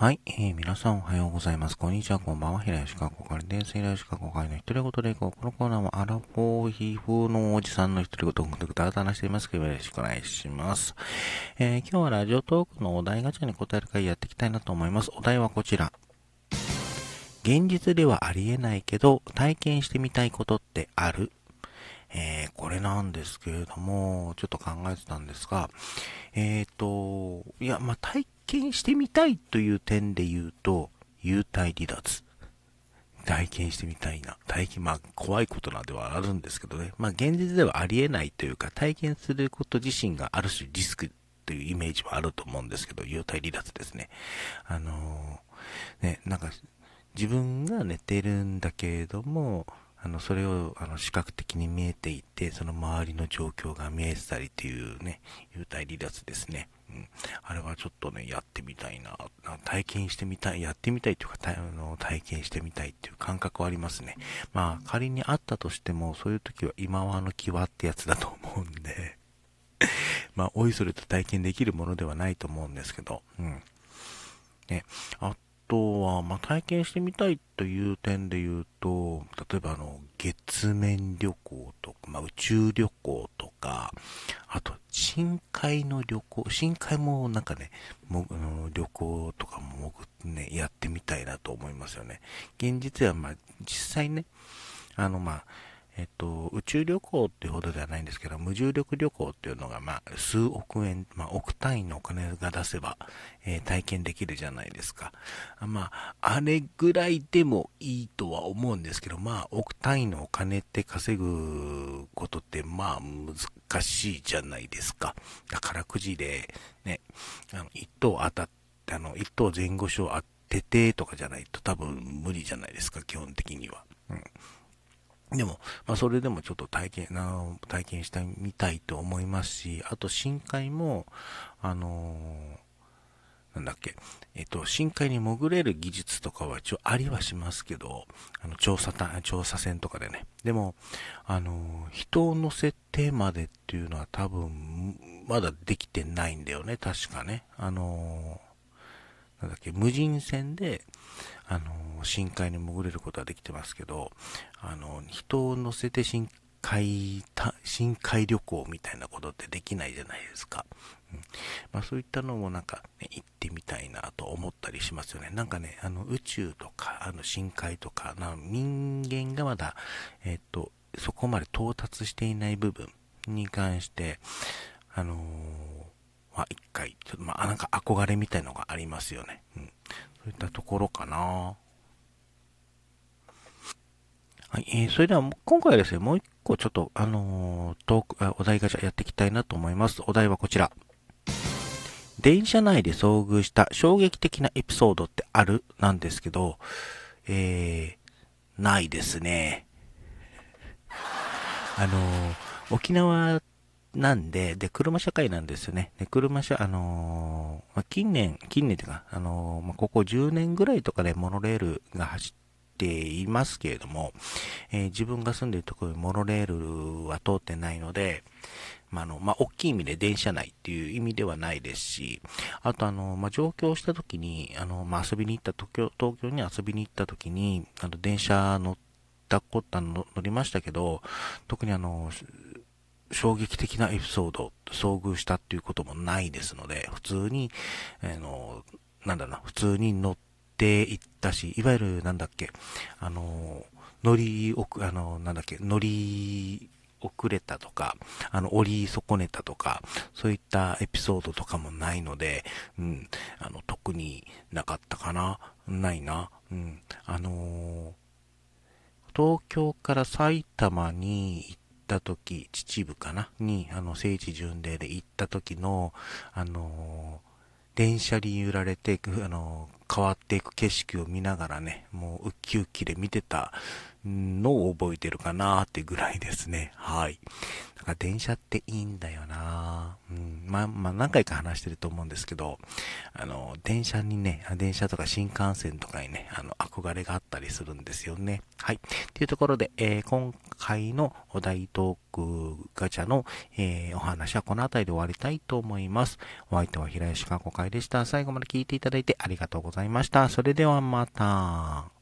はい、えー、皆さんおはようございます。こんにちは、こんばんは。平吉川こかりです。平吉川こかりの一人ごとでこう。このコーナーはアラフォーヒー風のおじさんの一人ごとをぐだぐだ話していますけど、よろしくお願いします。えー、今日はラジオトークのお題ガチャに答える回やっていきたいなと思います。お題はこちら。現実ではありえないけど、体験してみたいことってある？えー、これなんですけれども、ちょっと考えてたんですが、えっ、ー、と、いや、まあ、体験してみたいという点で言うと、幽体離脱。体験してみたいな。体験、まあ、怖いことなではあるんですけどね。まあ、現実ではありえないというか、体験すること自身がある種リスクというイメージはあると思うんですけど、幽体離脱ですね。あのー、ね、なんか、自分が寝てるんだけれども、あの、それを、あの、視覚的に見えていて、その周りの状況が見えてたりっていうね、幽体離脱ですね。うん。あれはちょっとね、やってみたいな。体験してみたい、やってみたいというか、あの体験してみたいっていう感覚はありますね。まあ、仮にあったとしても、そういう時は今はの際ってやつだと思うんで まあ、おいそれと体験できるものではないと思うんですけど、うん。ね、あとは、まあ、体験してみたいという点で言うと、例えばあの、月面旅行とか、まあ、宇宙旅行とか、あと、深海の旅行、深海もなんかね、も旅行とかもね、やってみたいなと思いますよね。現実は、まあ、実際ね、あの、まあ、えっと、宇宙旅行っていうほどではないんですけど、無重力旅行っていうのが、まあ、数億円、まあ、億単位のお金が出せば、えー、体験できるじゃないですか。まあ、あれぐらいでもいいとは思うんですけど、まあ、億単位のお金って稼ぐことって、まあ、難しいじゃないですか。宝くじで、ね、あの、一等当たって、あの、一等前後賞当ててとかじゃないと多分無理じゃないですか、基本的には。うんでも、まあ、それでもちょっと体験、な体験してみたいと思いますし、あと深海も、あのー、なんだっけ、えっと、深海に潜れる技術とかは一応ありはしますけど、あの、調査た、調査船とかでね。でも、あのー、人を乗せてまでっていうのは多分、まだできてないんだよね、確かね。あのー、なんだっけ、無人船で、あの、深海に潜れることはできてますけど、あの、人を乗せて深海、深海旅行みたいなことってできないじゃないですか。うん、まあそういったのもなんか、ね、行ってみたいなと思ったりしますよね。なんかね、あの宇宙とか、あの深海とか、な人間がまだ、えっと、そこまで到達していない部分に関して、あのー、まあ一回、ちょっとまあなんか憧れみたいのがありますよね。うん。そういったところかな。はい、えー、それでは今回はですね、もう一個ちょっと、あのー、トーク、お題ガチャやっていきたいなと思います。お題はこちら。電車内で遭遇した衝撃的なエピソードってある？なんですけど、えー、ないですね。あのー、沖縄なんで、で、車社会なんですよね。で、車社、あのー、まあ、近年、近年というか、あのー、まあ、ここ10年ぐらいとかでモノレールが走っていますけれども、えー、自分が住んでいるところにモノレールは通ってないので、まあ、あの、まあ、大きい意味で電車内っていう意味ではないですし、あとあの、まあ、上京した時に、あの、まあ、遊びに行った東京、東京に遊びに行った時に、あの、電車乗ったこと、乗りましたけど、特にあの、衝撃的なエピソード、遭遇したっていうこともないですので、普通に、あの、なんだな、普通に乗っていったし、いわゆる、なんだっけ、あの、乗り遅、あの、なんだっけ、乗り、遅れたとか、あの、降り損ねたとか、そういったエピソードとかもないので、うん、あの、特になかったかな、ないな、うん、あの、東京から埼玉に行っった時、秩父かな？に、あの、聖地巡礼で行った時の、あの電車に揺られて、あの変わっていく景色を見ながらね、もうウッキウッキで見てたのを覚えてるかなってぐらいですね。はい。だか電車っていいんだよなうん。まあ、まあ、何回か話してると思うんですけど、あの、電車にね、電車とか新幹線とかにね、あの、憧れがあったりするんですよね。はい。というところで、えー、今回のお題トークガチャの、えー、お話はこの辺りで終わりたいと思います。お相手は平吉かこ会でした。最後まで聞いていただいてありがとうございました。それではまた。